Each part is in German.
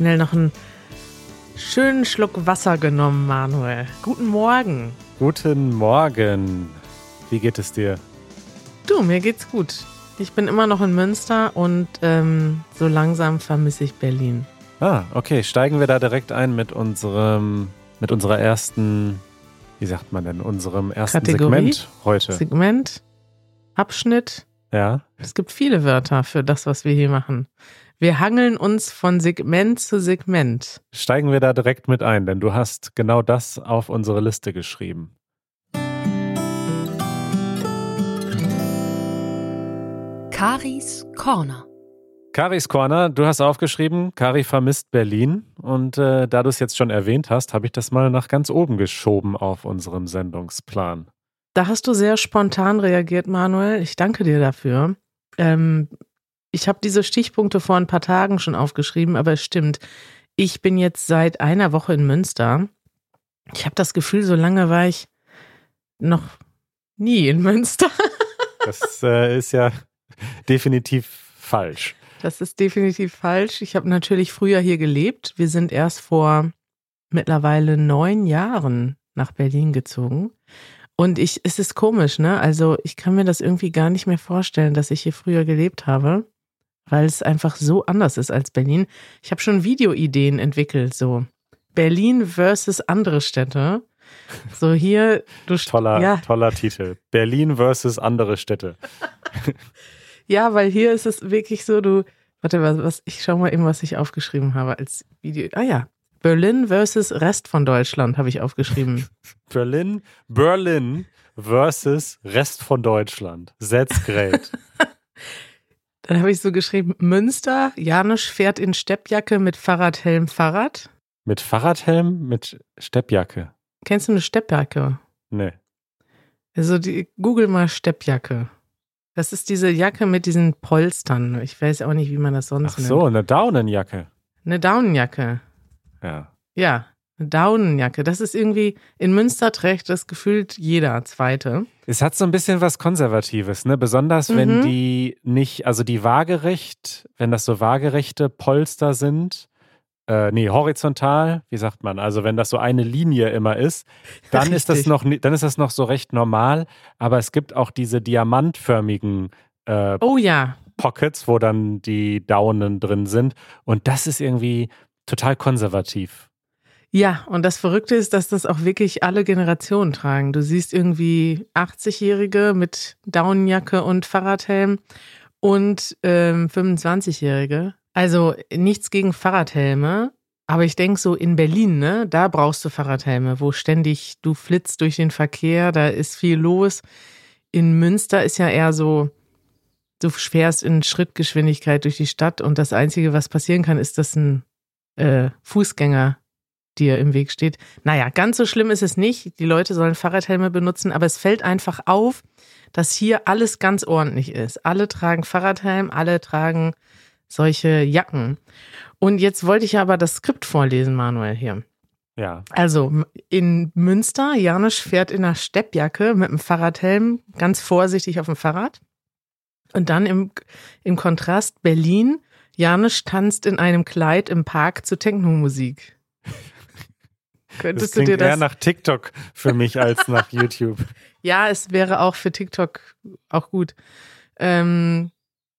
schnell noch einen schönen Schluck Wasser genommen, Manuel. Guten Morgen. Guten Morgen. Wie geht es dir? Du, mir geht's gut. Ich bin immer noch in Münster und ähm, so langsam vermisse ich Berlin. Ah, okay. Steigen wir da direkt ein mit unserem, mit unserer ersten, wie sagt man denn, unserem ersten Kategorie? Segment heute. Segment, Abschnitt. ja. Es gibt viele Wörter für das, was wir hier machen. Wir hangeln uns von Segment zu Segment. Steigen wir da direkt mit ein, denn du hast genau das auf unsere Liste geschrieben. Karis Corner. Karis Corner, du hast aufgeschrieben, Kari vermisst Berlin. Und äh, da du es jetzt schon erwähnt hast, habe ich das mal nach ganz oben geschoben auf unserem Sendungsplan. Da hast du sehr spontan reagiert, Manuel. Ich danke dir dafür. Ähm, ich habe diese Stichpunkte vor ein paar Tagen schon aufgeschrieben, aber es stimmt. Ich bin jetzt seit einer Woche in Münster. Ich habe das Gefühl, so lange war ich noch nie in Münster. Das äh, ist ja definitiv falsch. Das ist definitiv falsch. Ich habe natürlich früher hier gelebt. Wir sind erst vor mittlerweile neun Jahren nach Berlin gezogen. Und ich, es ist komisch, ne? Also ich kann mir das irgendwie gar nicht mehr vorstellen, dass ich hier früher gelebt habe, weil es einfach so anders ist als Berlin. Ich habe schon Videoideen entwickelt, so Berlin versus andere Städte. So hier, du Toller, ja, toller Titel. Berlin versus andere Städte. Ja, weil hier ist es wirklich so, du, warte, was, was ich schau mal eben, was ich aufgeschrieben habe als Video. Ah ja, Berlin versus Rest von Deutschland habe ich aufgeschrieben. Berlin, Berlin versus Rest von Deutschland. That's great. Dann habe ich so geschrieben, Münster, Janusz fährt in Steppjacke mit Fahrradhelm Fahrrad. mit Fahrradhelm, mit Steppjacke. Kennst du eine Steppjacke? Nee. Also die, google mal Steppjacke. Das ist diese Jacke mit diesen Polstern. Ich weiß auch nicht, wie man das sonst Ach so, eine Daunenjacke. Eine Daunenjacke. Ja. Ja, Daunenjacke. Das ist irgendwie, in Münster trägt das gefühlt jeder Zweite. Es hat so ein bisschen was Konservatives, ne? Besonders wenn Mhm. die nicht, also die waagerecht, wenn das so waagerechte Polster sind, äh, nee, horizontal, wie sagt man? Also wenn das so eine Linie immer ist, dann ist das Richtig. noch, dann ist das noch so recht normal. Aber es gibt auch diese diamantförmigen äh, Oh ja, Pockets, wo dann die Daunen drin sind. Und das ist irgendwie total konservativ. Ja, und das Verrückte ist, dass das auch wirklich alle Generationen tragen. Du siehst irgendwie 80-Jährige mit Daunenjacke und Fahrradhelm und ähm, 25-Jährige. Also nichts gegen Fahrradhelme, aber ich denke so in Berlin, ne, da brauchst du Fahrradhelme, wo ständig du flitzt durch den Verkehr, da ist viel los. In Münster ist ja eher so, du fährst in Schrittgeschwindigkeit durch die Stadt und das Einzige, was passieren kann, ist, dass ein äh, Fußgänger dir im Weg steht. Naja, ganz so schlimm ist es nicht. Die Leute sollen Fahrradhelme benutzen, aber es fällt einfach auf, dass hier alles ganz ordentlich ist. Alle tragen Fahrradhelm, alle tragen solche Jacken. Und jetzt wollte ich aber das Skript vorlesen, Manuel, hier. Ja. Also in Münster, Janusz fährt in einer Steppjacke mit einem Fahrradhelm ganz vorsichtig auf dem Fahrrad. Und dann im, im Kontrast Berlin, Janusz tanzt in einem Kleid im Park zu Techno-Musik. Das Könntest du klingt dir eher das? nach TikTok für mich als nach YouTube. Ja, es wäre auch für TikTok auch gut. Ähm,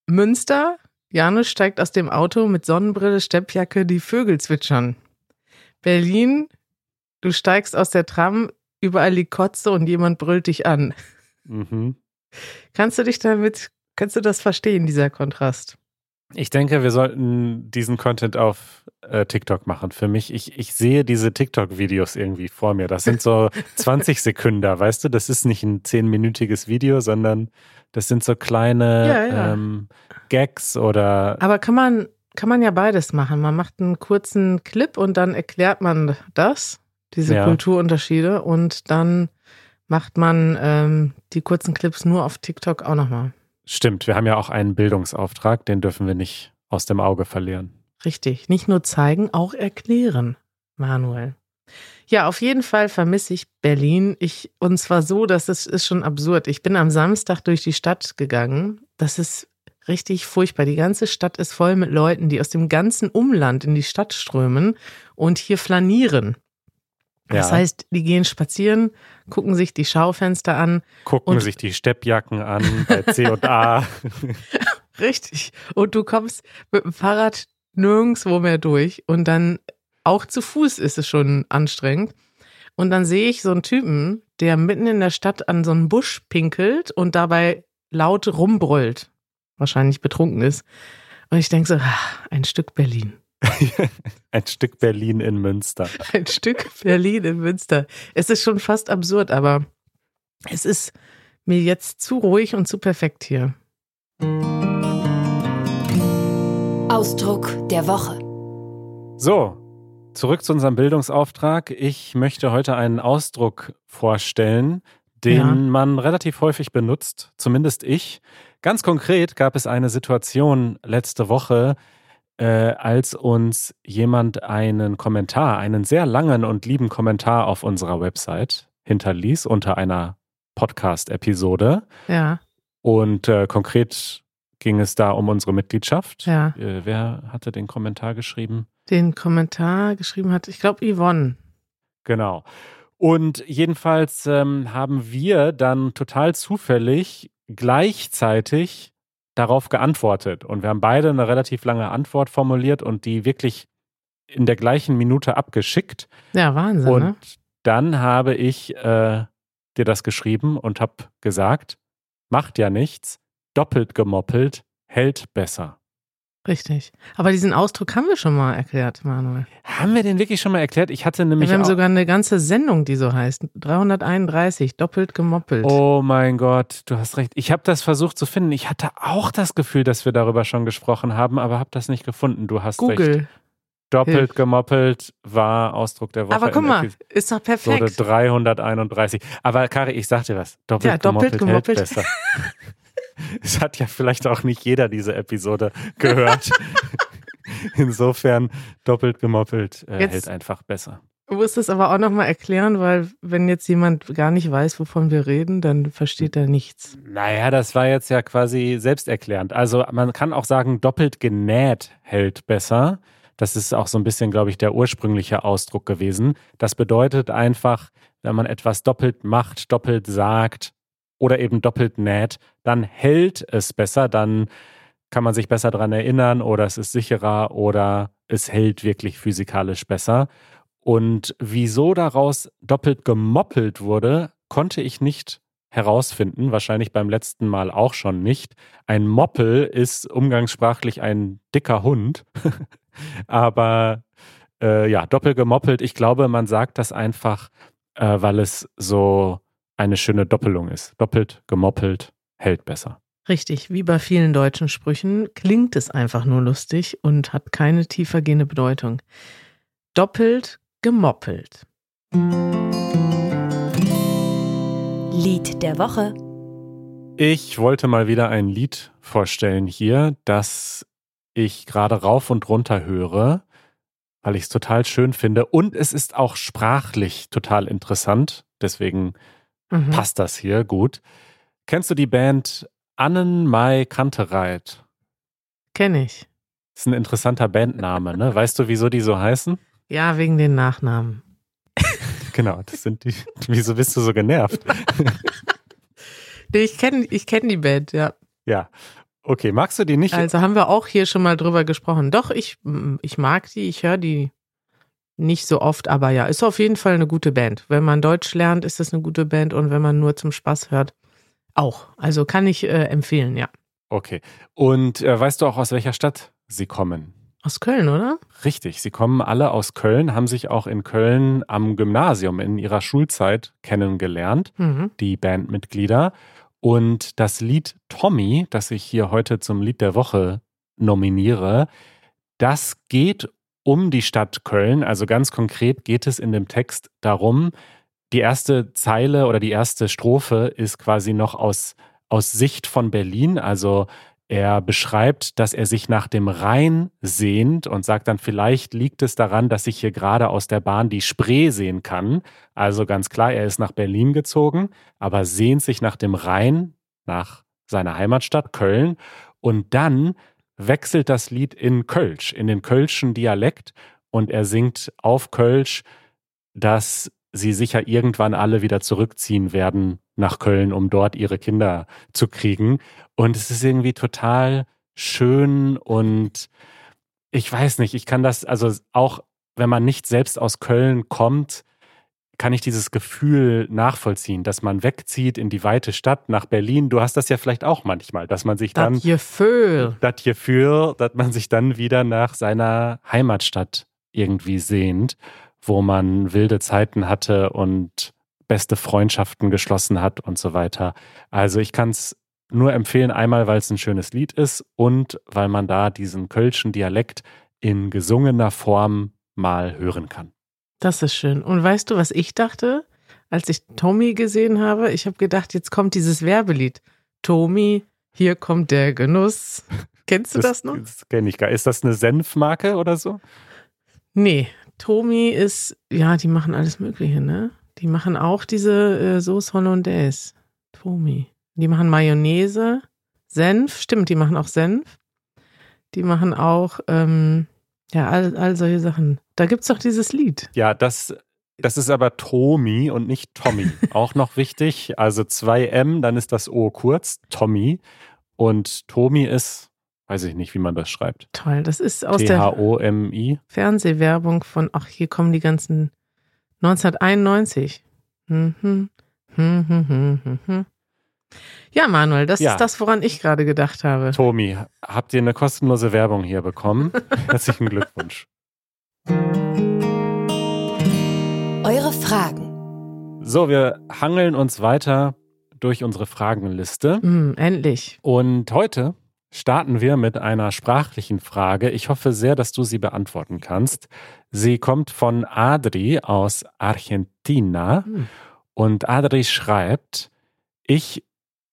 Münster, Janusz steigt aus dem Auto mit Sonnenbrille, Steppjacke, die Vögel zwitschern. Berlin, du steigst aus der Tram, überall liegt Kotze und jemand brüllt dich an. Mhm. Kannst du dich damit, kannst du das verstehen, dieser Kontrast? Ich denke, wir sollten diesen Content auf äh, TikTok machen. Für mich, ich, ich sehe diese TikTok-Videos irgendwie vor mir. Das sind so 20 Sekunden, weißt du? Das ist nicht ein 10-minütiges Video, sondern das sind so kleine Ja, ja. Ähm, Gags oder Aber kann man, kann man ja beides machen. Man macht einen kurzen Clip und dann erklärt man das, diese Ja. Kulturunterschiede, und dann macht man ähm, die kurzen Clips nur auf TikTok auch nochmal. Stimmt, wir haben ja auch einen Bildungsauftrag, den dürfen wir nicht aus dem Auge verlieren. Richtig. Nicht nur zeigen, auch erklären, Manuel. Ja, auf jeden Fall vermisse ich Berlin. Ich, und zwar so, dass es ist schon absurd. Ich bin am Samstag durch die Stadt gegangen. Das ist Richtig furchtbar. Die ganze Stadt ist voll mit Leuten, die aus dem ganzen Umland in die Stadt strömen und hier flanieren. Das Ja. heißt, die gehen spazieren, gucken sich die Schaufenster an. Gucken sich die Steppjacken an bei C und A. Richtig. Und du kommst mit dem Fahrrad nirgendwo mehr durch. Und dann auch zu Fuß ist es schon anstrengend. Und dann sehe ich so einen Typen, der mitten in der Stadt an so einen Busch pinkelt und dabei laut rumbrüllt. Wahrscheinlich betrunken ist. Und ich denke so, ah, ein Stück Berlin. Ein Stück Berlin in Münster. Ein Stück Berlin in Münster. Es ist schon fast absurd, aber es ist mir jetzt zu ruhig und zu perfekt hier. Ausdruck der Woche. So, zurück zu unserem Bildungsauftrag. Ich möchte heute einen Ausdruck vorstellen, den Ja. man relativ häufig benutzt, zumindest ich. Ganz konkret gab es eine Situation letzte Woche, äh, als uns jemand einen Kommentar, einen sehr langen und lieben Kommentar auf unserer Website hinterließ unter einer Podcast-Episode. Ja, Und äh, konkret ging es da um unsere Mitgliedschaft. ja. Äh, wer hatte den Kommentar geschrieben? Den Kommentar geschrieben hat, ich glaube, Yvonne. Genau. Und jedenfalls ähm, haben wir dann total zufällig gleichzeitig darauf geantwortet. Und wir haben beide eine relativ lange Antwort formuliert und die wirklich in der gleichen Minute abgeschickt. Ja, Wahnsinn, und ne? dann habe ich äh, dir das geschrieben und habe gesagt, macht ja nichts, doppelt gemoppelt, hält besser. Richtig. Aber diesen Ausdruck haben wir schon mal erklärt, Manuel. Haben wir den wirklich schon mal erklärt? Ich hatte nämlich wir haben sogar eine ganze Sendung, die so heißt. 331, doppelt gemoppelt. Oh mein Gott, du hast recht. Ich habe das versucht zu finden. Ich hatte auch das Gefühl, dass wir darüber schon gesprochen haben, aber habe das nicht gefunden. Du hast recht. Google. Doppelt hilft. gemoppelt war Ausdruck der Woche. Aber guck mal, ist doch perfekt. 331. Aber Kari, ich sag dir was. Doppelt, Ja, doppelt gemoppelt, gemoppelt. hält besser. es hat ja vielleicht auch nicht jeder diese Episode gehört. Insofern doppelt gemoppelt äh, hält einfach besser. Du musst es aber auch nochmal erklären, weil wenn jetzt jemand gar nicht weiß, wovon wir reden, dann versteht er nichts. Naja, das war jetzt ja quasi selbsterklärend. Also man kann auch sagen, doppelt genäht hält besser. Das ist auch so ein bisschen, glaube ich, der ursprüngliche Ausdruck gewesen. Das bedeutet einfach, wenn man etwas doppelt macht, doppelt sagt oder eben doppelt näht, dann hält es besser, dann kann man sich besser daran erinnern oder es ist sicherer oder es hält wirklich physikalisch besser. Und wieso daraus doppelt gemoppelt wurde, konnte ich nicht herausfinden, wahrscheinlich beim letzten Mal auch schon nicht. Ein Moppel ist umgangssprachlich ein dicker Hund, aber äh, ja, doppelt gemoppelt, ich glaube, man sagt das einfach, äh, weil es so eine schöne Doppelung ist. Doppelt gemoppelt hält besser. Richtig, wie bei vielen deutschen Sprüchen klingt es einfach nur lustig und hat keine tiefergehende Bedeutung. Doppelt gemoppelt. Lied der Woche. Ich wollte mal wieder ein Lied vorstellen hier, das ich gerade rauf und runter höre, weil ich es total schön finde. Und es ist auch sprachlich total interessant. Deswegen Mhm. passt das hier gut. Kennst du die Band Annen Mai Kantereit? Kenne ich. Ist ein interessanter Bandname, ne? Weißt du, wieso die so heißen? Ja, wegen den Nachnamen. Genau, das sind die. Wieso bist du so genervt? Nee, ich kenne ich kenn die Band, ja. Ja. Okay, magst du die nicht? Also haben wir auch hier schon mal drüber gesprochen. Doch, ich, ich mag die, ich höre die nicht so oft, aber ja, ist auf jeden Fall eine gute Band. Wenn man Deutsch lernt, ist das eine gute Band und wenn man nur zum Spaß hört, auch. Also kann ich äh, empfehlen, ja. Okay. Und äh, weißt du auch, aus welcher Stadt sie kommen? Aus Köln, oder? Richtig, sie kommen alle aus Köln, haben sich auch in Köln am Gymnasium in ihrer Schulzeit kennengelernt, Mhm. die Bandmitglieder. Und das Lied Tommy, das ich hier heute zum Lied der Woche nominiere, das geht um die Stadt Köln. Also ganz konkret geht es in dem Text darum, die erste Zeile oder die erste Strophe ist quasi noch aus, aus Sicht von Berlin. Also er beschreibt, dass er sich nach dem Rhein sehnt und sagt dann, vielleicht liegt es daran, dass ich hier gerade aus der Bahn die Spree sehen kann. Also ganz klar, er ist nach Berlin gezogen, aber sehnt sich nach dem Rhein, nach seiner Heimatstadt Köln. Und dann wechselt das Lied in Kölsch, in den kölschen Dialekt. Und er singt auf Kölsch, dass sie sicher irgendwann alle wieder zurückziehen werden nach Köln, um dort ihre Kinder zu kriegen. Und es ist irgendwie total schön und ich weiß nicht, ich kann das, also auch wenn man nicht selbst aus Köln kommt, kann ich dieses Gefühl nachvollziehen, dass man wegzieht in die weite Stadt nach Berlin. Du hast das ja vielleicht auch manchmal, dass man sich dann. Das Gefühl. Das Gefühl, dass man sich dann wieder nach seiner Heimatstadt irgendwie sehnt, wo man wilde Zeiten hatte und beste Freundschaften geschlossen hat und so weiter. Also ich kann es nur empfehlen, einmal, weil es ein schönes Lied ist und weil man da diesen kölschen Dialekt in gesungener Form mal hören kann. Das ist schön. Und weißt du, was ich dachte, als ich Tommy gesehen habe? Ich habe gedacht, jetzt kommt dieses Werbelied. Tommy, hier kommt der Genuss. Kennst du das, das noch? Das kenne ich gar Ist das eine Senfmarke oder so? Nee, Tommy ist, ja, die machen alles Mögliche, ne? Die machen auch diese äh, Sauce Hollandaise. Tommy. Die machen Mayonnaise, Senf, stimmt, die machen auch Senf. Die machen auch, ähm, ja, all, all solche Sachen. Da gibt es doch dieses Lied. Ja, das, das ist aber Tommy und nicht Tommy. Auch noch wichtig. Also 2M, dann ist das O kurz, Tommy. Und Tommy ist, weiß ich nicht, wie man das schreibt. Toll, das ist aus der Fernsehwerbung von, ach, hier kommen die ganzen 1991. Hm, hm, hm, hm, hm, hm, hm. Ja, Manuel, das ja. ist das, woran ich gerade gedacht habe. Tomi, habt ihr eine kostenlose Werbung hier bekommen? Herzlichen Glückwunsch. Eure Fragen. So, wir hangeln uns weiter durch unsere Fragenliste. Mm, endlich. Und heute starten wir mit einer sprachlichen Frage. Ich hoffe sehr, dass du sie beantworten kannst. Sie kommt von Adri aus Argentina. Mm. Und Adri schreibt, ich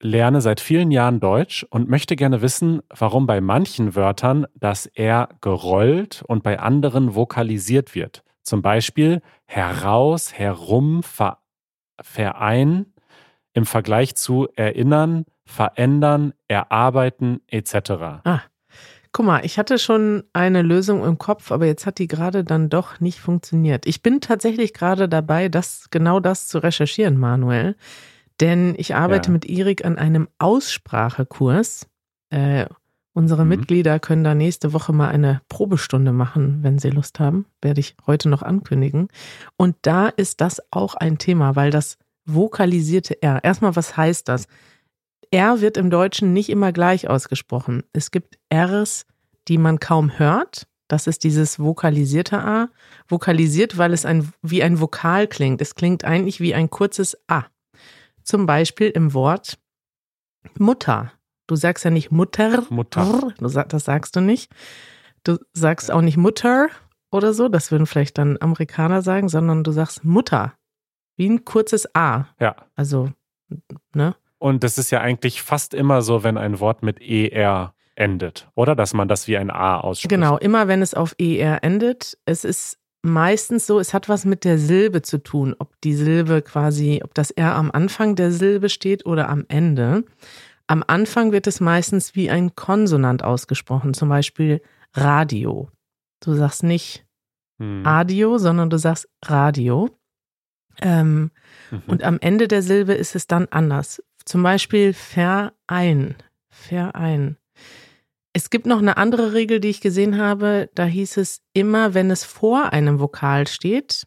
lerne seit vielen Jahren Deutsch und möchte gerne wissen, warum bei manchen Wörtern das R gerollt und bei anderen vokalisiert wird. Zum Beispiel heraus, herum, ver, verein im Vergleich zu erinnern, verändern, erarbeiten etc. Ah, guck mal, ich hatte schon eine Lösung im Kopf, aber jetzt hat die gerade dann doch nicht funktioniert. Ich bin tatsächlich gerade dabei, das genau das zu recherchieren, Manuel. Denn ich arbeite ja. mit Erik an einem Aussprachekurs. Äh, unsere mhm. Mitglieder können da nächste Woche mal eine Probestunde machen, wenn sie Lust haben. Werde ich heute noch ankündigen. Und da ist das auch ein Thema, weil das vokalisierte R. Erstmal, was heißt das? R wird im Deutschen nicht immer gleich ausgesprochen. Es gibt Rs, die man kaum hört. Das ist dieses vokalisierte A. Vokalisiert, weil es ein, wie ein Vokal klingt. Es klingt eigentlich wie ein kurzes A. Zum Beispiel im Wort Mutter. Du sagst ja nicht Mutter. Mutter. das sagst du nicht. Du sagst auch nicht Mutter oder so. Das würden vielleicht dann Amerikaner sagen, sondern du sagst Mutter. Wie ein kurzes A. Ja. Also, ne? Und das ist ja eigentlich fast immer so, wenn ein Wort mit ER endet, oder? Dass man das wie ein A ausspricht. Genau, immer wenn es auf ER endet. Es ist meistens so, es hat was mit der Silbe zu tun, ob die Silbe quasi, ob das R am Anfang der Silbe steht oder am Ende. Am Anfang wird es meistens wie ein Konsonant ausgesprochen, zum Beispiel Radio. Du sagst nicht hm. Adio, sondern du sagst Radio. Ähm, mhm. Und am Ende der Silbe ist es dann anders. Zum Beispiel Verein. Verein. Es gibt noch eine andere Regel, die ich gesehen habe. Da hieß es, immer wenn es vor einem Vokal steht,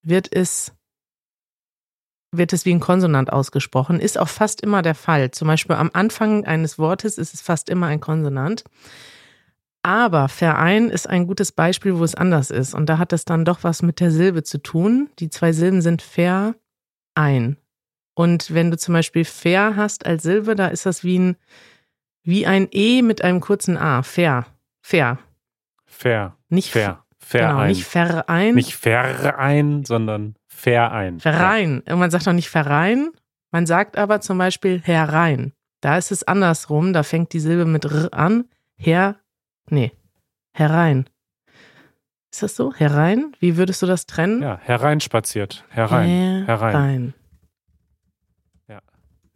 wird es, wird es wie ein Konsonant ausgesprochen. Ist auch fast immer der Fall. Zum Beispiel am Anfang eines Wortes ist es fast immer ein Konsonant. Aber Verein ist ein gutes Beispiel, wo es anders ist. Und da hat es dann doch was mit der Silbe zu tun. Die zwei Silben sind Verein. Und wenn du zum Beispiel fair hast als Silbe, da ist das wie ein wie ein E mit einem kurzen A. Fair. Fair. Fair. Nicht fair. Verein. Genau, nicht Verein. Nicht Verein, sondern Verein. Verein. Ja. Man sagt doch nicht Verein, man sagt aber zum Beispiel herein. Da ist es andersrum, da fängt die Silbe mit R an. Her, nee, herein. Ist das so? Herein? Wie würdest du das trennen? Ja, hereinspaziert. Herein. Herein. herein.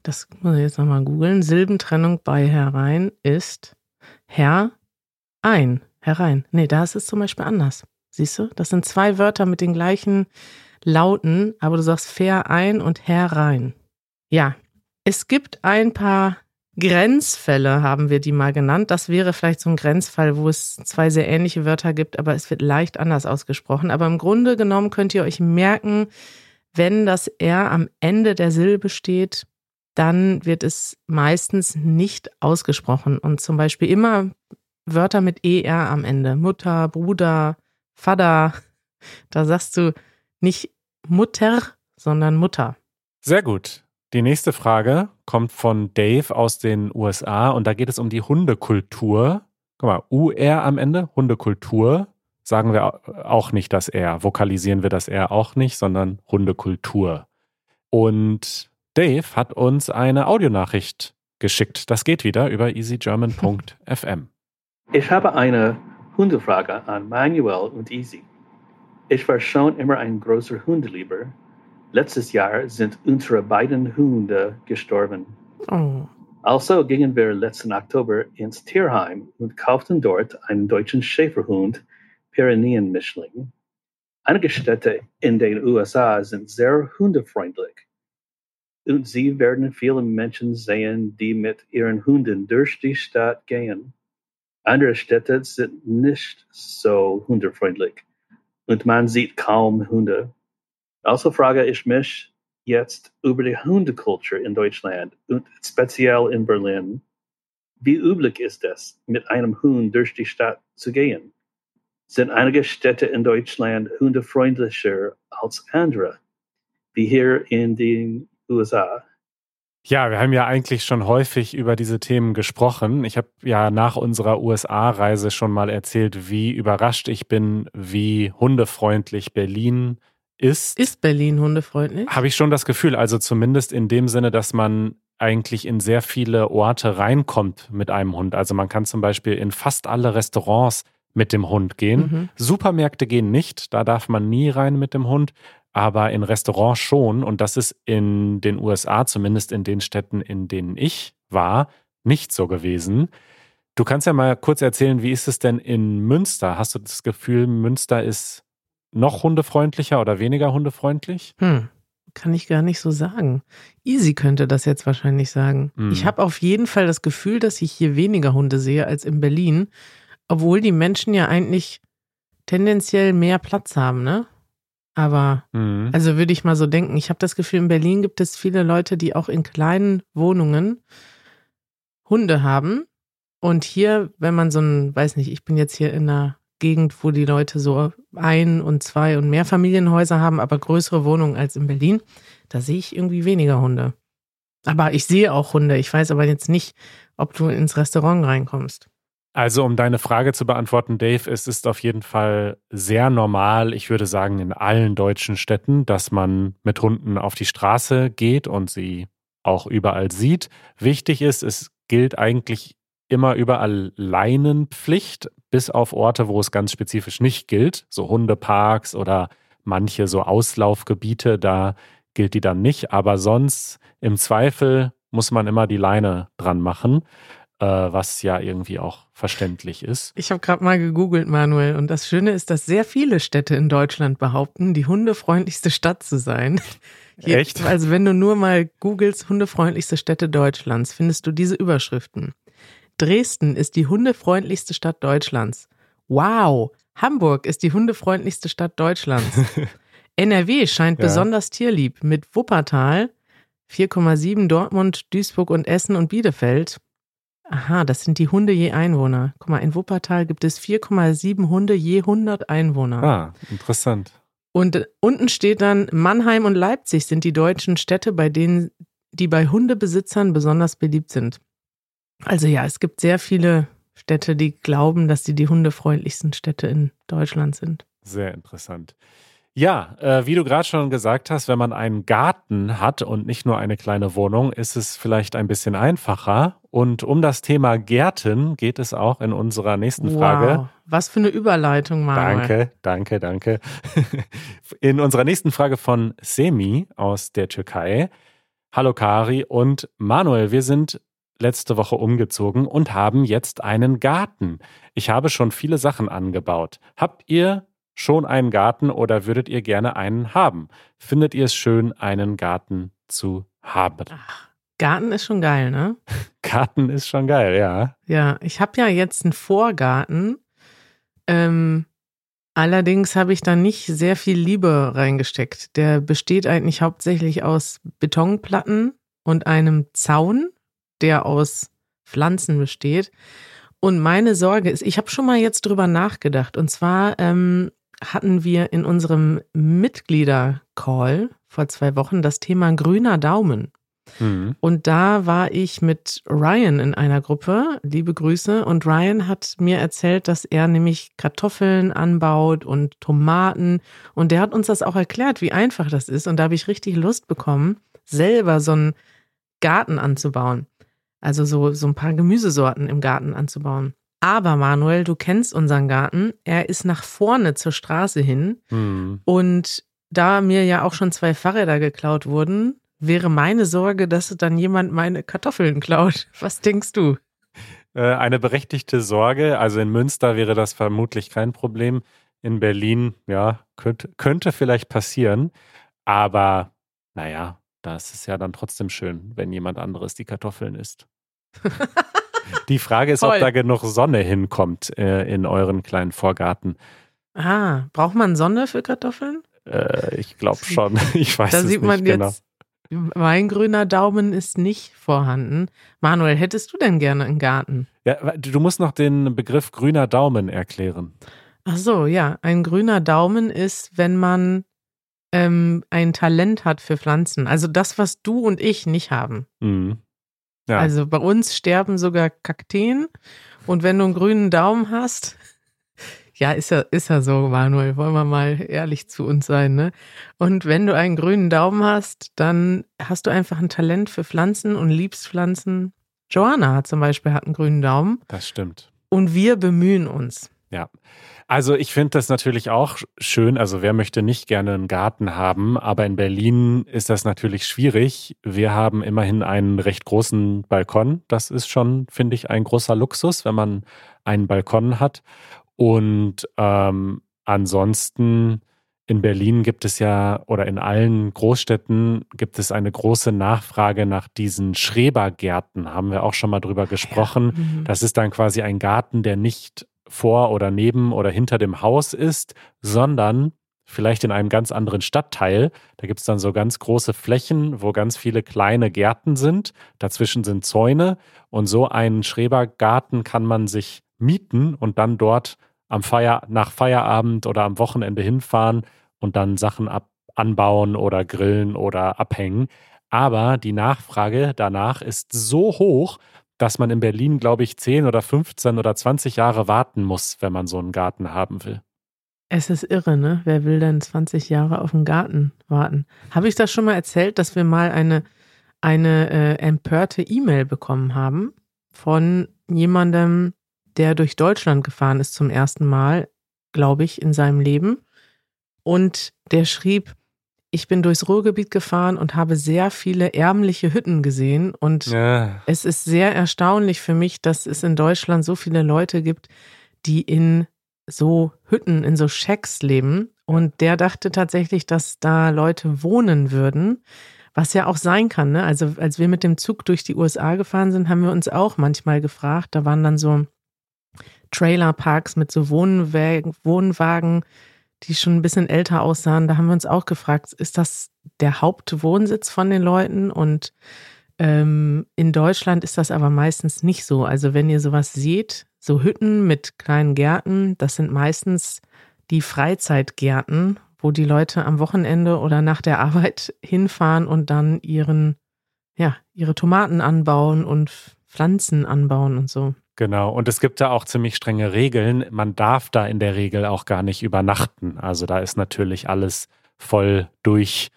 Das muss ich jetzt nochmal googeln. Silbentrennung bei herein ist Herr, ein, herein. Nee, da ist es zum Beispiel anders. Siehst du? Das sind zwei Wörter mit den gleichen Lauten, aber du sagst fair ein und herein. Ja, es gibt ein paar Grenzfälle, haben wir die mal genannt. Das wäre vielleicht so ein Grenzfall, wo es zwei sehr ähnliche Wörter gibt, aber es wird leicht anders ausgesprochen. Aber im Grunde genommen könnt ihr euch merken, wenn das R am Ende der Silbe steht, dann wird es meistens nicht ausgesprochen. Und zum Beispiel immer Wörter mit ER am Ende. Mutter, Bruder, Vater. Da sagst du nicht Mutter, sondern Mutter. Sehr gut. Die nächste Frage kommt von Dave aus den USA und da geht es um die Hundekultur. Guck mal, UR am Ende, Hundekultur. Sagen wir auch nicht das R, vokalisieren wir das R auch nicht, sondern Hundekultur. Und Dave hat uns eine Audionachricht geschickt. Das geht wieder über easygerman.fm. Ich habe eine Hundefrage an Manuel und Easy. Ich war schon immer ein großer Hundelieber Letztes Jahr sind unsere beiden Hunde gestorben. Oh. Also gingen wir letzten Oktober ins Tierheim und kauften dort einen deutschen Schäferhund, Pyrenäen-Mischling. Einige Städte in den USA sind sehr hundefreundlich. Und sie werden viele Menschen sehen, die mit ihren Hunden durch die Stadt gehen. Andere Städte sind nicht so hundefreundlich und man sieht kaum Hunde. Also frage ich mich jetzt über die Hundekultur in Deutschland und speziell in Berlin. Wie üblich ist es, mit einem Hund durch die Stadt zu gehen? Sind einige Städte in Deutschland hundefreundlicher als andere, wie hier in den USA? Ja, wir haben ja eigentlich schon häufig über diese Themen gesprochen. Ich habe ja nach unserer USA-Reise schon mal erzählt, wie überrascht ich bin, wie hundefreundlich Berlin ist. Ist Berlin hundefreundlich? Habe ich schon das Gefühl. Also zumindest in dem Sinne, dass man eigentlich in sehr viele Orte reinkommt mit einem Hund. Also man kann zum Beispiel in fast alle Restaurants mit dem Hund gehen. Mhm. Supermärkte gehen nicht, da darf man nie rein mit dem Hund, aber in Restaurants schon. Und das ist in den USA, zumindest in den Städten, in denen ich war, nicht so gewesen. Du kannst ja mal kurz erzählen, wie ist es denn in Münster? Hast du das Gefühl, Münster ist noch hundefreundlicher oder weniger hundefreundlich? Hm, kann ich gar nicht so sagen. Easy könnte das jetzt wahrscheinlich sagen. Mhm. Ich habe auf jeden Fall das Gefühl, dass ich hier weniger Hunde sehe als in Berlin, obwohl die Menschen ja eigentlich tendenziell mehr Platz haben, ne? Aber mhm. also würde ich mal so denken, ich habe das Gefühl, in Berlin gibt es viele Leute, die auch in kleinen Wohnungen Hunde haben. Und hier, wenn man so ein, weiß nicht, ich bin jetzt hier in einer Gegend, wo die Leute so ein und zwei und mehr Familienhäuser haben, aber größere Wohnungen als in Berlin, da sehe ich irgendwie weniger Hunde. Aber ich sehe auch Hunde. Ich weiß aber jetzt nicht, ob du ins Restaurant reinkommst. Also, um deine Frage zu beantworten, Dave, es ist auf jeden Fall sehr normal, ich würde sagen, in allen deutschen Städten, dass man mit Hunden auf die Straße geht und sie auch überall sieht. Wichtig ist, es gilt eigentlich immer überall Leinenpflicht, bis auf Orte, wo es ganz spezifisch nicht gilt, so Hundeparks oder manche so Auslaufgebiete, da gilt die dann nicht. Aber sonst im Zweifel muss man immer die Leine dran machen, was ja irgendwie auch verständlich ist. Ich habe gerade mal gegoogelt, Manuel, und das Schöne ist, dass sehr viele Städte in Deutschland behaupten, die hundefreundlichste Stadt zu sein. Hier, Echt? Also wenn du nur mal googelst, hundefreundlichste Städte Deutschlands, findest du diese Überschriften. Dresden ist die hundefreundlichste Stadt Deutschlands. Wow, Hamburg ist die hundefreundlichste Stadt Deutschlands. NRW scheint ja. besonders tierlieb mit Wuppertal 4,7 Dortmund, Duisburg und Essen und Bielefeld. Aha, das sind die Hunde je Einwohner. Guck mal, in Wuppertal gibt es 4,7 Hunde je 100 Einwohner. Ah, interessant. Und unten steht dann, Mannheim und Leipzig sind die deutschen Städte, bei denen die bei Hundebesitzern besonders beliebt sind. Also ja, es gibt sehr viele Städte, die glauben, dass sie die hundefreundlichsten Städte in Deutschland sind. Sehr interessant. Ja, äh, wie du gerade schon gesagt hast, wenn man einen Garten hat und nicht nur eine kleine Wohnung, ist es vielleicht ein bisschen einfacher. Und um das Thema Gärten geht es auch in unserer nächsten Frage. Wow, was für eine Überleitung, Manuel. Danke, danke, danke. In unserer nächsten Frage von Semi aus der Türkei. Hallo Kari und Manuel, wir sind letzte Woche umgezogen und haben jetzt einen Garten. Ich habe schon viele Sachen angebaut. Habt ihr schon einen Garten oder würdet ihr gerne einen haben? Findet ihr es schön, einen Garten zu haben? Ach, Garten ist schon geil, ne? Garten ist schon geil, ja. Ja, ich habe ja jetzt einen Vorgarten. Ähm, allerdings habe ich da nicht sehr viel Liebe reingesteckt. Der besteht eigentlich hauptsächlich aus Betonplatten und einem Zaun, der aus Pflanzen besteht. Und meine Sorge ist, ich habe schon mal jetzt drüber nachgedacht. Und zwar ähm, hatten wir in unserem Mitglieder-Call vor zwei Wochen das Thema grüner Daumen. Mhm. Und da war ich mit Ryan in einer Gruppe, liebe Grüße, und Ryan hat mir erzählt, dass er nämlich Kartoffeln anbaut und Tomaten. Und der hat uns das auch erklärt, wie einfach das ist. Und da habe ich richtig Lust bekommen, selber so einen Garten anzubauen. Also so, so ein paar Gemüsesorten im Garten anzubauen. Aber Manuel, du kennst unseren Garten. Er ist nach vorne zur Straße hin. Mhm. Und da mir ja auch schon zwei Fahrräder geklaut wurden, wäre meine Sorge, dass dann jemand meine Kartoffeln klaut. Was denkst du? Äh, eine berechtigte Sorge. Also in Münster wäre das vermutlich kein Problem. In Berlin, ja, könnte, könnte vielleicht passieren. Aber naja, das ist ja dann trotzdem schön, wenn jemand anderes die Kartoffeln isst. Die Frage ist, ob Toll. da genug Sonne hinkommt äh, in euren kleinen Vorgarten. Ah, braucht man Sonne für Kartoffeln? Äh, ich glaube schon. Ich weiß Da es sieht nicht man genau. jetzt, mein grüner Daumen ist nicht vorhanden. Manuel, hättest du denn gerne einen Garten? Ja, du musst noch den Begriff grüner Daumen erklären. Ach so, ja. Ein grüner Daumen ist, wenn man ähm, ein Talent hat für Pflanzen. Also das, was du und ich nicht haben. Mhm. Ja. Also bei uns sterben sogar Kakteen. Und wenn du einen grünen Daumen hast, ja, ist ja, ist ja so, Manuel, wollen wir mal ehrlich zu uns sein, ne? Und wenn du einen grünen Daumen hast, dann hast du einfach ein Talent für Pflanzen und liebst Pflanzen. Joanna zum Beispiel hat einen grünen Daumen das stimmt. und wir bemühen uns. Ja. Also ich finde das natürlich auch schön. Also wer möchte nicht gerne einen Garten haben, aber in Berlin ist das natürlich schwierig. Wir haben immerhin einen recht großen Balkon. Das ist schon, finde ich, ein großer Luxus, wenn man einen Balkon hat. Und ähm, ansonsten in Berlin gibt es ja oder in allen Großstädten gibt es eine große Nachfrage nach diesen Schrebergärten. Haben wir auch schon mal drüber gesprochen. Mhm. Das ist dann quasi ein Garten, der nicht vor oder neben oder hinter dem Haus ist, sondern vielleicht in einem ganz anderen Stadtteil. Da gibt es dann so ganz große Flächen, wo ganz viele kleine Gärten sind. Dazwischen sind Zäune. Und so einen Schrebergarten kann man sich mieten und dann dort am Feier, nach Feierabend oder am Wochenende hinfahren und dann Sachen ab, anbauen oder grillen oder abhängen. Aber die Nachfrage danach ist so hoch, dass man in Berlin, glaube ich, 10 oder 15 oder 20 Jahre warten muss, wenn man so einen Garten haben will. Es ist irre, ne? Wer will denn 20 Jahre auf einen Garten warten? Habe ich das schon mal erzählt, dass wir mal eine, eine äh, empörte E-Mail bekommen haben von jemandem, der durch Deutschland gefahren ist zum ersten Mal, glaube ich, in seinem Leben. Und der schrieb, ich bin durchs Ruhrgebiet gefahren und habe sehr viele ärmliche Hütten gesehen. Und Ja, es ist sehr erstaunlich für mich, dass es in Deutschland so viele Leute gibt, die in so Hütten, in so Schecks leben. Und der dachte tatsächlich, dass da Leute wohnen würden, was ja auch sein kann. Ne? Also als wir mit dem Zug durch die USA gefahren sind, haben wir uns auch manchmal gefragt, da waren dann so Trailerparks mit so Wohnwagen, Wohnwagen, die schon ein bisschen älter aussahen. Da haben wir uns auch gefragt, ist das der Hauptwohnsitz von den Leuten? Und ähm, in Deutschland ist das aber meistens nicht so. Also wenn ihr sowas seht, so Hütten mit kleinen Gärten, das sind meistens die Freizeitgärten, wo die Leute am Wochenende oder nach der Arbeit hinfahren und dann ihren, ja, ihre Tomaten anbauen und Pflanzen anbauen und so. Genau. Und es gibt da auch ziemlich strenge Regeln. Man darf da in der Regel auch gar nicht übernachten. Also da ist natürlich alles voll durch.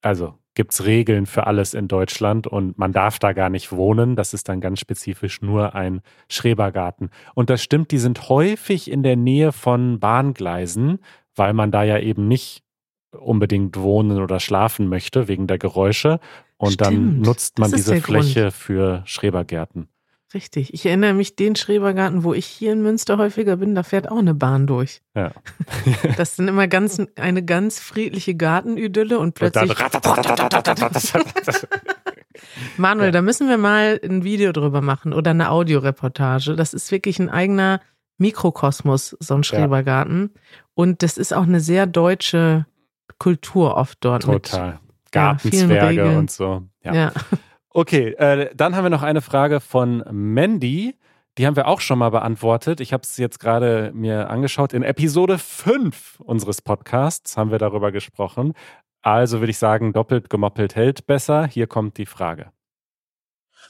Also gibt es Regeln für alles in Deutschland und man darf da gar nicht wohnen. Das ist dann ganz spezifisch nur ein Schrebergarten. Und das stimmt, die sind häufig in der Nähe von Bahngleisen, weil man da ja eben nicht unbedingt wohnen oder schlafen möchte wegen der Geräusche. Und Stimmt, dann nutzt man diese der Grund. Fläche für Schrebergärten. Richtig. Ich erinnere mich, den Schrebergarten, wo ich hier in Münster häufiger bin, da fährt auch eine Bahn durch. Ja. Das ist dann immer ganz, eine ganz friedliche Gartenidylle und plötzlich. Manuel, Ja. da müssen wir mal ein Video drüber machen oder eine Audioreportage. Das ist wirklich ein eigener Mikrokosmos, so ein Schrebergarten. Und das ist auch eine sehr deutsche Kultur oft dort. Total. Ja, vielen Gartenzwerge Regeln. und so. Mit, ja. Okay, äh, dann haben wir noch eine Frage von Mandy. Die haben wir auch schon mal beantwortet. Ich habe es jetzt gerade mir angeschaut. In Episode 5 unseres Podcasts haben wir darüber gesprochen. Also würde ich sagen, doppelt gemoppelt hält besser. Hier kommt die Frage.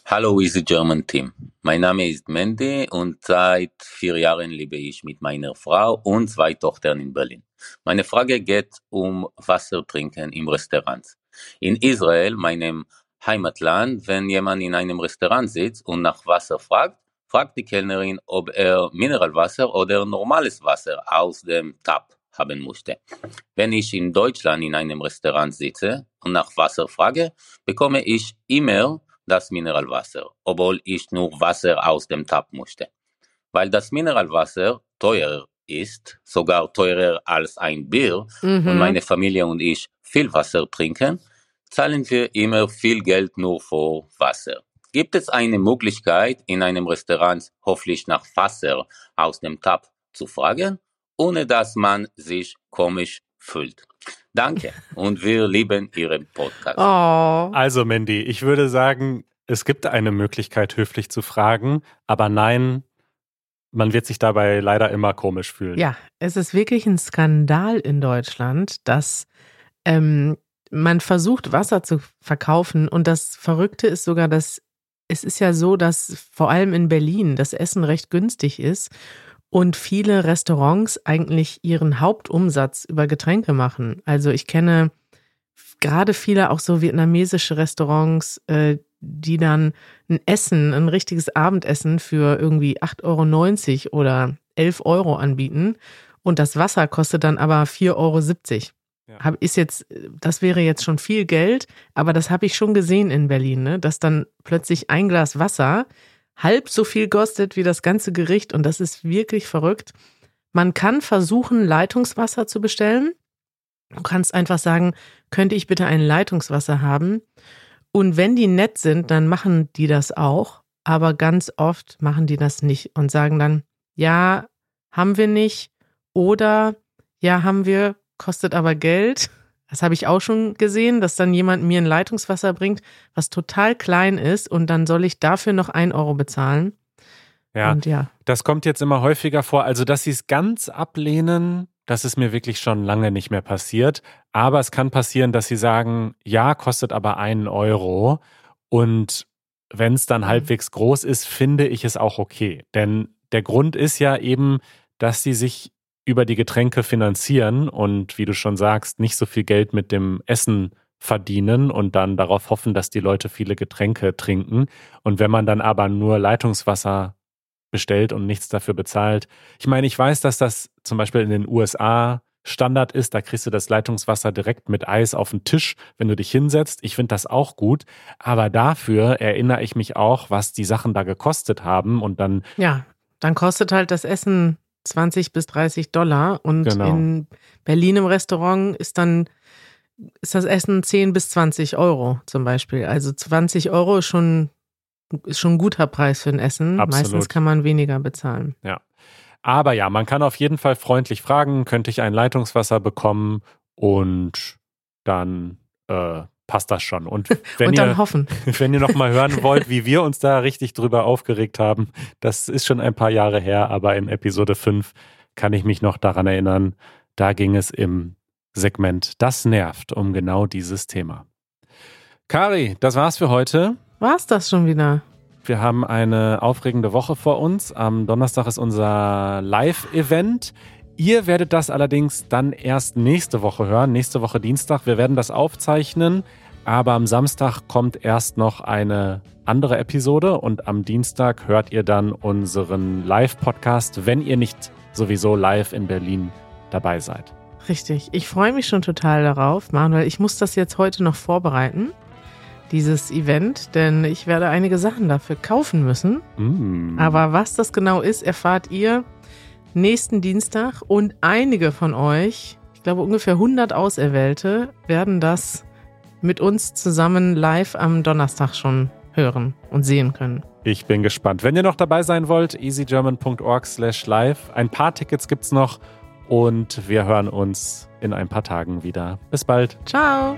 Hallo Easy German Team. Mein Name ist Mende und seit vier Jahren lebe ich mit meiner Frau und zwei Tochtern in Berlin. Meine Frage geht um Wasser trinken im Restaurant. In Israel, meinem Heimatland, wenn jemand in einem Restaurant sitzt und nach Wasser fragt, fragt die Kellnerin, ob er Mineralwasser oder normales Wasser aus dem Tap haben möchte. Wenn ich in Deutschland in einem Restaurant sitze und nach Wasser frage, bekomme ich immer das Mineralwasser, obwohl ich nur Wasser aus dem Tap möchte. Weil das Mineralwasser teuer ist, sogar teurer als ein Bier, und Mhm. meine Familie und ich viel Wasser trinken, zahlen wir immer viel Geld nur für Wasser. Gibt es eine Möglichkeit, in einem Restaurant hoffentlich nach Wasser aus dem Tap zu fragen, ohne dass man sich komisch fühlt? Danke und wir lieben Ihren Podcast. Oh. Also Mandy, ich würde sagen, es gibt eine Möglichkeit, höflich zu fragen, aber nein, man wird sich dabei leider immer komisch fühlen. Ja, es ist wirklich ein Skandal in Deutschland, dass ähm, man versucht, Wasser zu verkaufen. Und das Verrückte ist sogar, dass es ist ja so, dass vor allem in Berlin das Essen recht günstig ist und viele Restaurants eigentlich ihren Hauptumsatz über Getränke machen. Also ich kenne gerade viele auch so vietnamesische Restaurants, äh, die dann ein Essen, ein richtiges Abendessen für irgendwie 8,90 Euro oder 11 Euro anbieten. Und das Wasser kostet dann aber 4,70 Euro. Hab, ist jetzt, das wäre jetzt schon viel Geld, aber das habe ich schon gesehen in Berlin, ne? dass dann plötzlich ein Glas Wasser halb so viel kostet wie das ganze Gericht und das ist wirklich verrückt. Man kann versuchen, Leitungswasser zu bestellen. Du kannst einfach sagen, könnte ich bitte ein Leitungswasser haben? Und wenn die nett sind, dann machen die das auch, aber ganz oft machen die das nicht und sagen dann, ja, haben wir nicht oder ja, haben wir, kostet aber Geld. Das habe ich auch schon gesehen, dass dann jemand mir ein Leitungswasser bringt, was total klein ist und dann soll ich dafür noch ein Euro bezahlen. Ja, Und ja, das kommt jetzt immer häufiger vor. Also, dass sie es ganz ablehnen, das ist mir wirklich schon lange nicht mehr passiert. Aber es kann passieren, dass sie sagen, ja, kostet aber einen Euro. Und wenn es dann Mhm. halbwegs groß ist, finde ich es auch okay. Denn der Grund ist ja eben, dass sie sich über die Getränke finanzieren und wie du schon sagst, nicht so viel Geld mit dem Essen verdienen und dann darauf hoffen, dass die Leute viele Getränke trinken. Und wenn man dann aber nur Leitungswasser bestellt und nichts dafür bezahlt. Ich meine, ich weiß, dass das zum Beispiel in den USA Standard ist. Da kriegst du das Leitungswasser direkt mit Eis auf den Tisch, wenn du dich hinsetzt. Ich finde das auch gut. Aber dafür erinnere ich mich auch, was die Sachen da gekostet haben. Und dann, ja, dann kostet halt das Essen 20 bis 30 Dollar und Genau. in Berlin im Restaurant ist dann ist das Essen 10 bis 20 Euro zum Beispiel. Also 20 Euro ist schon, ist schon ein guter Preis für ein Essen. Absolut. Meistens kann man weniger bezahlen. aber ja, man kann auf jeden Fall freundlich fragen, könnte ich ein Leitungswasser bekommen? Und dann äh, passt das schon. Und wenn und ihr dann hoffen. Wenn ihr noch mal hören wollt, wie wir uns da richtig drüber aufgeregt haben, das ist schon ein paar Jahre her, aber in Episode 5 kann ich mich noch daran erinnern, da ging es im Segment Das nervt um genau dieses Thema. Kari, das war's für heute. War's das schon wieder? Wir haben eine aufregende Woche vor uns. Am Donnerstag ist unser Live-Event. Ihr werdet das allerdings dann erst nächste Woche hören, nächste Woche Dienstag. Wir werden das aufzeichnen, aber am Samstag kommt erst noch eine andere Episode und am Dienstag hört ihr dann unseren Live-Podcast, wenn ihr nicht sowieso live in Berlin dabei seid. Richtig. Ich freue mich schon total darauf, Manuel. Ich muss das jetzt heute noch vorbereiten, dieses Event, denn ich werde einige Sachen dafür kaufen müssen. Mm. Aber was das genau ist, erfahrt ihr nächsten Dienstag und einige von euch, ich glaube ungefähr 100 Auserwählte, werden das mit uns zusammen live am Donnerstag schon hören und sehen können. Ich bin gespannt. Wenn ihr noch dabei sein wollt, easygerman.org slash live. Ein paar Tickets gibt's noch und wir hören uns in ein paar Tagen wieder. Bis bald. Ciao!